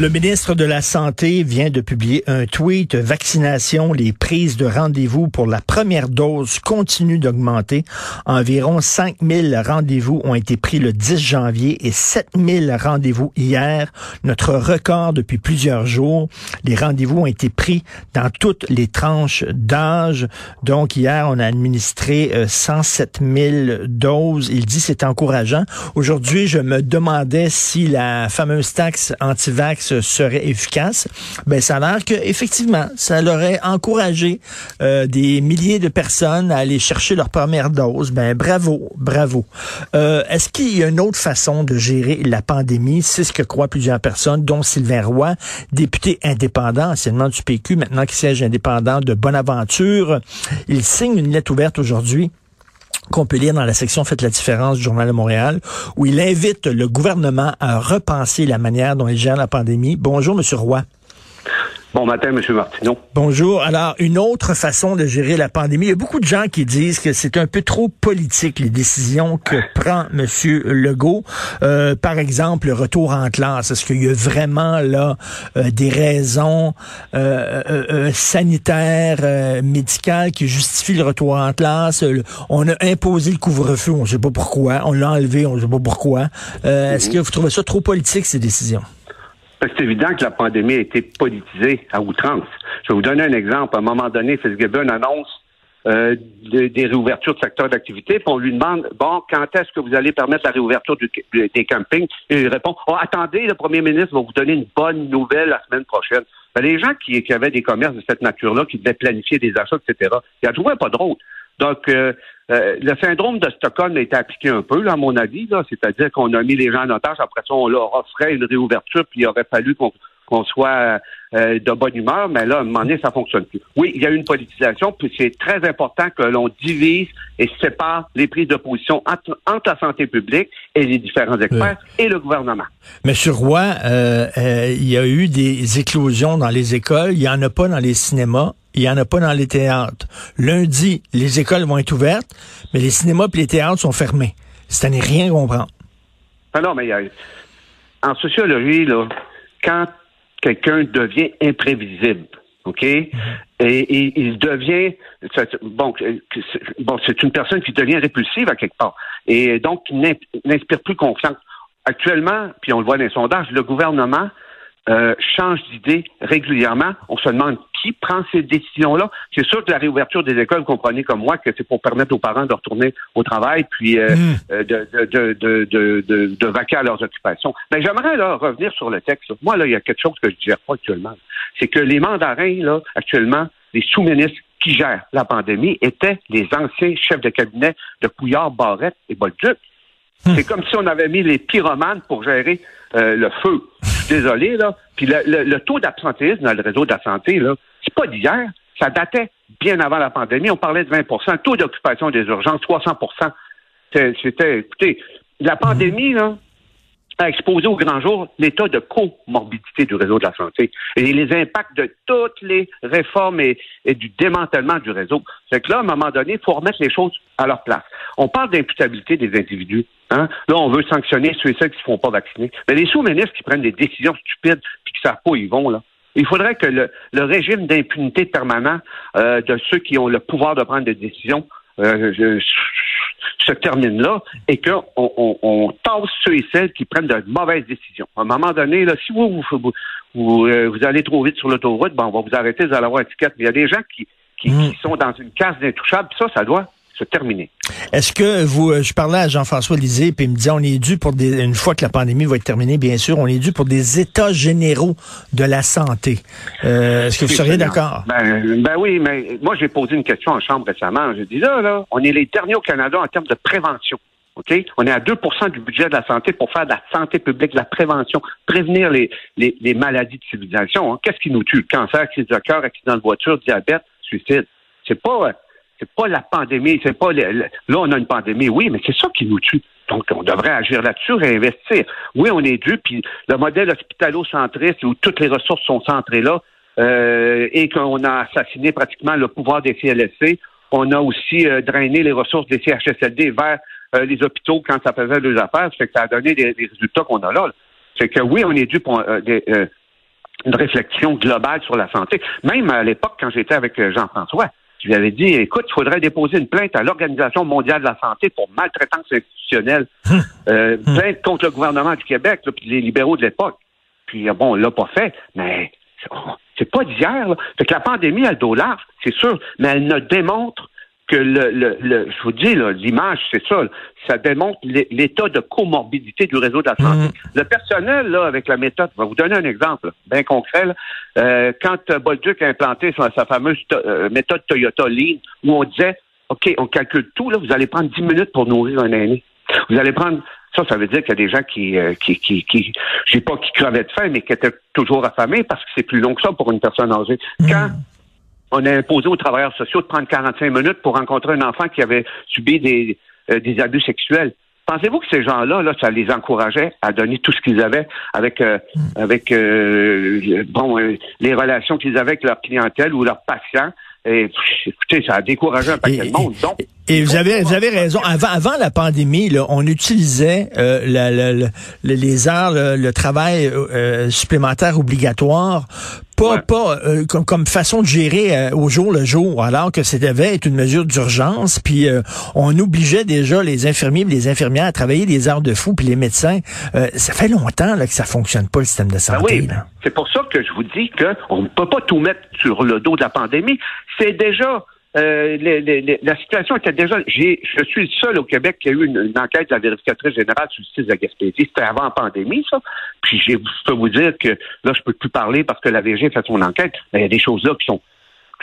Le ministre de la Santé vient de publier un tweet. Vaccination, les prises de rendez-vous pour la première dose continuent d'augmenter. Environ 5000 rendez-vous ont été pris le 10 janvier et 7000 rendez-vous hier. Notre record depuis plusieurs jours. Les rendez-vous ont été pris dans toutes les tranches d'âge. Donc hier, on a administré 107 000 doses. Il dit c'est encourageant. Aujourd'hui, je me demandais si la fameuse taxe anti-vax serait efficace, ben ça a l'air que effectivement, ça l'aurait encouragé euh, des milliers de personnes à aller chercher leur première dose. Ben bravo, bravo. Euh, est-ce qu'il y a une autre façon de gérer la pandémie? C'est ce que croient plusieurs personnes, dont Sylvain Roy, député indépendant, anciennement du PQ, maintenant qui siège indépendant de Bonaventure. Il signe une lettre ouverte aujourd'hui qu'on peut lire dans la section Faites la différence du Journal de Montréal, où il invite le gouvernement à repenser la manière dont il gère la pandémie. Bonjour, Monsieur Roy. Bon matin, M. Martineau. Bonjour. Alors, une autre façon de gérer la pandémie. Il y a beaucoup de gens qui disent que c'est un peu trop politique, les décisions que prend M. Legault. Euh, par exemple, le retour en classe. Est-ce qu'il y a vraiment là euh, des raisons euh, sanitaires, médicales qui justifient le retour en classe? on a imposé le couvre-feu, on ne sait pas pourquoi. On l'a enlevé, on ne sait pas pourquoi. Est-ce mhm. que vous trouvez ça trop politique, ces décisions? C'est évident que la pandémie a été politisée à outrance. Je vais vous donner un exemple. À un moment donné, Fitzgibbon annonce euh, des, réouvertures de secteurs d'activité, puis on lui demande bon, quand est-ce que vous allez permettre la réouverture des campings? Et il répond oh, attendez, le premier ministre va vous donner une bonne nouvelle la semaine prochaine. Ben, les gens qui, avaient des commerces de cette nature-là, qui devaient planifier des achats, etc., il y a toujours pas de drôle. Donc, euh, euh, le syndrome de Stockholm a été appliqué un peu, là, à mon avis, là, c'est-à-dire qu'on a mis les gens en otage, après ça, on leur offrait une réouverture, puis il aurait fallu qu'on soit euh, de bonne humeur, mais là, à un moment donné, ça fonctionne plus. Oui, il y a une politisation, puis c'est très important que l'on divise et sépare les prises de position entre, la santé publique et les différents experts et le gouvernement. Monsieur Roy, il y a eu des éclosions dans les écoles, il n'y en a pas dans les cinémas il n'y en a pas dans les théâtres. Lundi, les écoles vont être ouvertes, mais les cinémas et les théâtres sont fermés. Ça n'est rien comprendre. Ah non, mais en sociologie, là, quand quelqu'un devient imprévisible, OK? Et, il devient bon, bon, c'est une personne qui devient répulsive à quelque part. Et donc qui n'inspire plus confiance. Actuellement, puis on le voit dans les sondages, le gouvernement euh, change d'idée régulièrement. On se demande qui prend ces décisions-là. C'est sûr que la réouverture des écoles, vous comprenez comme moi que c'est pour permettre aux parents de retourner au travail puis euh, hmm. euh, de, de, de, de, de, vaquer à leurs occupations. Mais j'aimerais là revenir sur le texte. Moi, là, il y a quelque chose que je ne gère pas actuellement. C'est que les mandarins, là, actuellement, les sous-ministres qui gèrent la pandémie étaient les anciens chefs de cabinet de Couillard, Barrette et Bolduc. Hmm. C'est comme si on avait mis les pyromanes pour gérer le feu désolé, là. Puis le, taux d'absentéisme dans le réseau de la santé, là, c'est pas d'hier. Ça datait bien avant la pandémie. On parlait de 20 Le taux d'occupation des urgences, 300% C'était, écoutez, la pandémie, là, a exposé au grand jour l'état de comorbidité du réseau de la santé et les impacts de toutes les réformes et, du démantèlement du réseau. C'est que là, à un moment donné, il faut remettre les choses à leur place. On parle d'imputabilité des individus. Hein? Là, on veut sanctionner ceux et celles qui ne se font pas vacciner. Mais les sous-ministres qui prennent des décisions stupides puis qui ne savent pas où ils vont, là, il faudrait que le, régime d'impunité permanent euh, de ceux qui ont le pouvoir de prendre des décisions euh, se termine là et qu'on on, tasse ceux et celles qui prennent de mauvaises décisions. À un moment donné, là, si vous vous, vous, euh, allez trop vite sur l'autoroute, ben, on va vous arrêter, vous allez avoir une étiquette. Mais il y a des gens qui, qui, mmh. qui sont dans une case d'intouchables, ça, ça doit terminé. Est-ce que vous, euh, je parlais à Jean-François Lisée, puis il me disait, on est dû pour des, une fois que la pandémie va être terminée, bien sûr, on est dû pour des états généraux de la santé. Euh, est-ce que vous seriez d'accord? Ben, ben, oui, mais moi, j'ai posé une question en chambre récemment. J'ai dit, là, là, on est les derniers au Canada en termes de prévention. OK? On est à 2% du budget de la santé pour faire de la santé publique, de la prévention, prévenir les, les, maladies de civilisation. Hein. Qu'est-ce qui nous tue? Cancer, crise de cœur, accident de voiture, diabète, suicide. C'est pas c'est pas la pandémie, c'est pas là on a une pandémie, oui, mais c'est ça qui nous tue. Donc on devrait agir là-dessus et investir. Oui, on est dû, puis le modèle hospitalo-centriste où toutes les ressources sont centrées là euh, et qu'on a assassiné pratiquement le pouvoir des CLSC, On a aussi euh, drainé les ressources des CHSLD vers euh, les hôpitaux quand ça faisait deux affaires. C'est que ça a donné des, résultats qu'on a là. C'est que oui, on est dû pour une réflexion globale sur la santé. Même à l'époque, quand j'étais avec Jean-François, je lui avais dit, écoute, il faudrait déposer une plainte à l'Organisation mondiale de la santé pour maltraitance institutionnelle. Euh, plainte contre le gouvernement du Québec, puis les libéraux de l'époque. Puis bon, on l'a pas fait, mais c'est pas d'hier. Fait que la pandémie a le dos large, c'est sûr, mais elle ne démontre que le, le, je vous dis, l'image, c'est ça. Ça démontre l'état de comorbidité du réseau de la santé. Mmh. Le personnel, là, avec la méthode, je vais vous donner un exemple bien concret. Euh, quand Bolduc a implanté sa, fameuse euh, méthode Toyota Lean, où on disait, OK, on calcule tout, là, vous allez prendre 10 minutes pour nourrir un aîné. Vous allez prendre ça, ça veut dire qu'il y a des gens qui, euh, qui, qui, qui je sais pas qui crevaient de faim, mais qui étaient toujours affamés parce que c'est plus long que ça pour une personne âgée. Mmh. Quand on a imposé aux travailleurs sociaux de prendre 45 minutes pour rencontrer un enfant qui avait subi des, euh, des abus sexuels. Pensez-vous que ces gens-là, là, ça les encourageait à donner tout ce qu'ils avaient avec euh, hmm. avec euh, bon les relations qu'ils avaient avec leur clientèle ou leurs patients? Et, écoutez, ça a découragé un paquet de monde. Donc, et vous avez, vous avez raison. Avant, avant la pandémie, là, on utilisait euh, la, la, les heures, le, travail euh, supplémentaire obligatoire pas, pas euh, comme, comme, façon de gérer euh, au jour le jour, alors que ça devait être une mesure d'urgence. Puis on obligeait déjà les infirmiers et les infirmières à travailler des heures de fou, puis les médecins. ça fait longtemps là, que ça fonctionne pas le système de ben santé. oui, c'est pour ça que je vous dis qu'on ne peut pas tout mettre sur le dos de la pandémie. C'est déjà euh, la situation était déjà. Je suis le seul au Québec qui a eu une, enquête de la vérificatrice générale sur le site de la Gaspésie. C'était avant la pandémie, ça. Puis je peux vous dire que là, je peux plus parler parce que la VG fait son enquête. il y a des choses là qui sont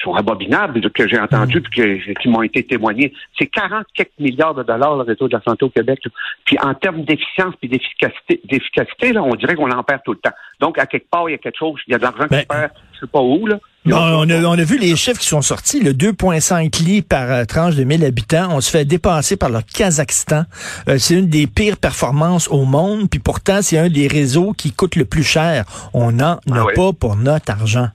sont abominables, que j'ai entendues mm. puis qui m'ont été témoignées. C'est 40 quelques milliards de dollars le réseau de la santé au Québec. Puis en termes d'efficience puis d'efficacité, d'efficacité, là, on dirait qu'on en perd tout le temps. Donc, à quelque part, il y a quelque chose, il y a de l'argent qui ben, perd, je sais pas où, là. on, a, on, a, vu les chiffres qui sont sortis, le 2,5 lits par euh, tranche de 1000 habitants. On se fait dépasser par le Kazakhstan. Euh, c'est une des pires performances au monde, puis pourtant, c'est un des réseaux qui coûte le plus cher. On n'en ah a pas pour notre argent.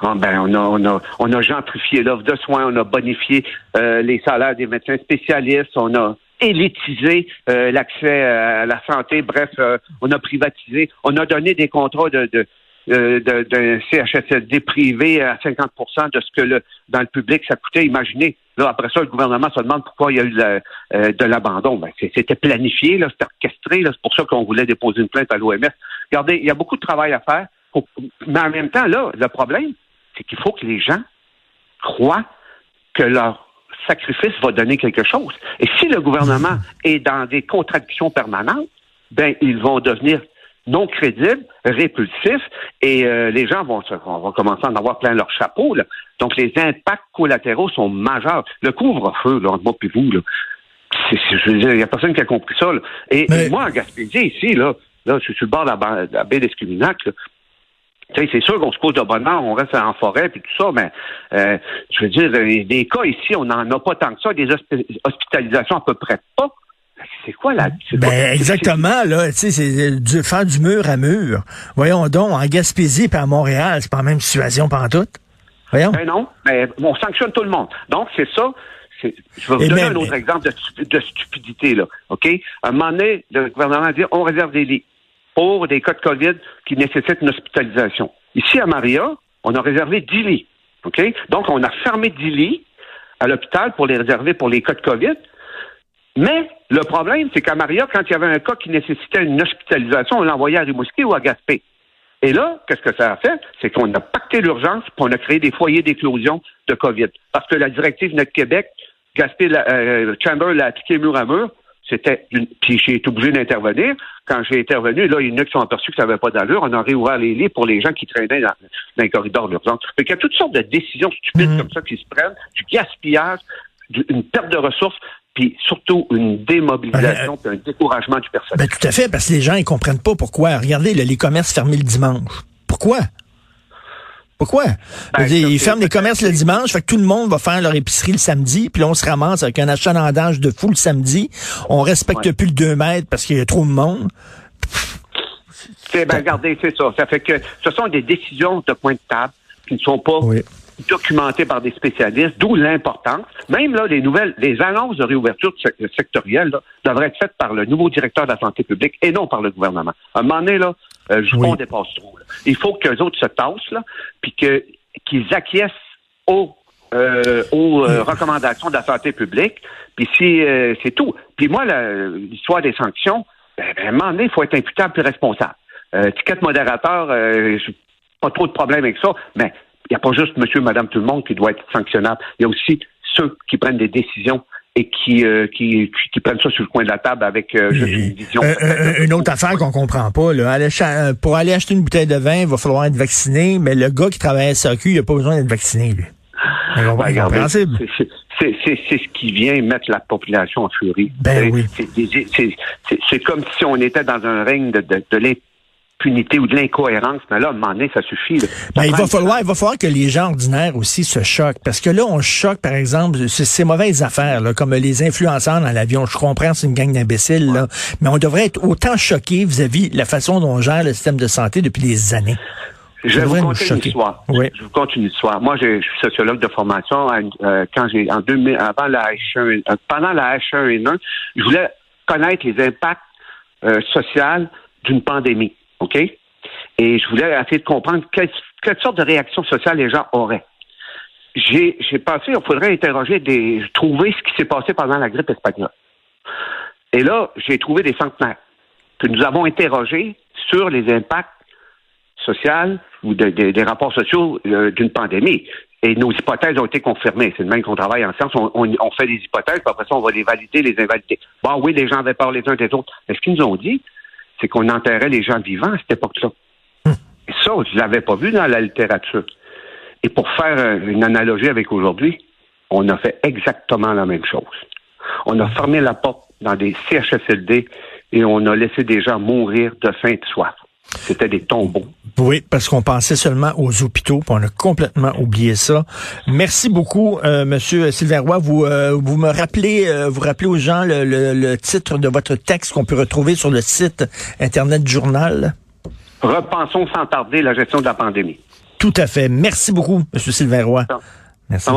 Ah, ben, on a, on a, on a gentrifié l'offre de soins, on a bonifié euh, les salaires des médecins spécialistes, on a élitisé euh, l'accès à la santé, bref, euh, on a privatisé, on a donné des contrats de, de d'un CHSLD privé à 50% de ce que le, dans le public ça coûtait. Imaginez, là, après ça, le gouvernement se demande pourquoi il y a eu de l'abandon. Ben, c'était planifié, c'était orchestré, c'est pour ça qu'on voulait déposer une plainte à l'OMS. Regardez, il y a beaucoup de travail à faire. mais en même temps, là, le problème, c'est qu'il faut que les gens croient que leur sacrifice va donner quelque chose. Et si le gouvernement est dans des contradictions permanentes, ben ils vont devenir non crédibles, répulsifs, et euh, les gens vont, commencer à en avoir plein leur chapeau. Donc les impacts collatéraux sont majeurs. Le couvre-feu, entre moi et vous, là, il n'y a personne qui a compris ça. Et, moi, en Gaspésie, ici, là, là, je suis sur le bord de la, de la baie d'Escuminac, c'est sûr qu'on se pose de bonheur, on reste en forêt puis tout ça, mais euh, je veux dire, des cas ici, on n'en a pas tant que ça, des hospitalisations à peu près pas. C'est quoi là? Ben, exactement, là, tu sais, c'est du, faire du mur à mur. Voyons donc, en Gaspésie et à Montréal, c'est pas la même situation pendant tout. Voyons. Ben non, mais on sanctionne tout le monde. Donc, c'est ça. Je vais vous donner un autre exemple de, stupidité, là. OK? À un moment donné, le gouvernement a dit on réserve des lits pour des cas de COVID qui nécessitent une hospitalisation. Ici, à Maria, on a réservé 10 lits. Donc, on a fermé 10 lits à l'hôpital pour les réserver pour les cas de COVID. Mais le problème, c'est qu'à Maria, quand il y avait un cas qui nécessitait une hospitalisation, on l'envoyait à Rimouski ou à Gaspé. Et là, qu'est-ce que ça a fait? C'est qu'on a pacté l'urgence pour on a créé des foyers d'éclosion de COVID. Parce que la directive Notre Québec, Gaspé, euh, Chamber l'a appliqué mur à mur. C'était une... Puis j'ai été obligé d'intervenir. Quand j'ai intervenu, là, il y en a qui sont aperçus que ça n'avait pas d'allure. On a réouvert les lits pour les gens qui traînaient dans, dans les corridors d'urgence. Fait qu'il y a toutes sortes de décisions stupides mhm. comme ça qui se prennent, du gaspillage, une perte de ressources, puis surtout une démobilisation, ben, puis un découragement du personnel. Ben, tout à fait, parce que les gens, ils comprennent pas pourquoi. Regardez, les commerces fermés le dimanche. Pourquoi? Pourquoi? Ben, ils ferment les commerces le dimanche, fait que tout le monde va faire leur épicerie le samedi, puis là, on se ramasse avec un achalandage de fou le samedi. On respecte plus le 2 mètres parce qu'il y a trop de monde. C'est, ben, regardez, c'est ça. Ça fait que ce sont des décisions de point de table qui ne sont pas documenté par des spécialistes, d'où l'importance. Même là, les nouvelles, les annonces de réouverture sectorielle là, devraient être faites par le nouveau directeur de la santé publique et non par le gouvernement. À un moment donné, là, euh, je oui. dépasse trop. Il faut qu'eux autres se tassent, là, puis que, qu'ils acquiescent aux, euh, aux euh, recommandations de la santé publique, puis euh, c'est tout. Puis moi, l'histoire des sanctions, ben, ben, à un moment donné, il faut être imputable et responsable. Euh, ticket modérateur, pas trop de problème avec ça, mais il n'y a pas juste monsieur, madame, tout le monde qui doit être sanctionnable. Il y a aussi ceux qui prennent des décisions et qui, euh, qui, qui, prennent ça sur le coin de la table avec euh, juste une vision. une autre affaire qu'on comprend pas, là. pour aller acheter une bouteille de vin, il va falloir être vacciné, mais le gars qui travaille à SAQ, il n'a pas besoin d'être vacciné, lui. C'est ce qui vient mettre la population en furie. Ben oui. C'est comme si on était dans un règne de, de, de punité ou de l'incohérence, mais là, à un moment donné, ça suffit. Ben, il va falloir, il va falloir que les gens ordinaires aussi se choquent, parce que là, on choque, par exemple, ces mauvaises affaires, là, comme les influenceurs dans l'avion. Je comprends, c'est une gang d'imbéciles, là, mais on devrait être autant choqué vis-à-vis de la façon dont on gère le système de santé depuis des années. Je vais vous conter une histoire. Oui. Je vous conte une histoire. Moi, je suis sociologue de formation. Euh, quand j'ai en 2000, avant la H1, euh, pendant la H1N1, je voulais connaître les impacts euh, sociaux d'une pandémie. OK? Et je voulais essayer de comprendre quelle, sorte de réaction sociale les gens auraient. J'ai, j'ai pensé qu'il faudrait interroger des. trouver ce qui s'est passé pendant la grippe espagnole. Et là, j'ai trouvé des centenaires que nous avons interrogés sur les impacts sociaux ou des rapports sociaux euh, d'une pandémie. Et nos hypothèses ont été confirmées. C'est le même qu'on travaille en science. On, on, fait des hypothèses, puis après ça, on va les valider, les invalider. Bon, oui, les gens avaient peur les uns des autres. Mais ce qu'ils nous ont dit, c'est qu'on enterrait les gens vivants à cette époque-là. Ça, je l'avais pas vu dans la littérature. Et pour faire une analogie avec aujourd'hui, on a fait exactement la même chose. On a fermé la porte dans des CHSLD et on a laissé des gens mourir de faim et de soif. C'était des tombeaux. Oui, parce qu'on pensait seulement aux hôpitaux, on a complètement oublié ça. Merci beaucoup, euh, Monsieur Sylvain Roy. Vous, euh, vous me rappelez, euh, vous rappelez aux gens le, titre de votre texte qu'on peut retrouver sur le site Internet du Journal? Repensons sans tarder la gestion de la pandémie. Tout à fait. Merci beaucoup, Monsieur Sylvain Roy. Merci.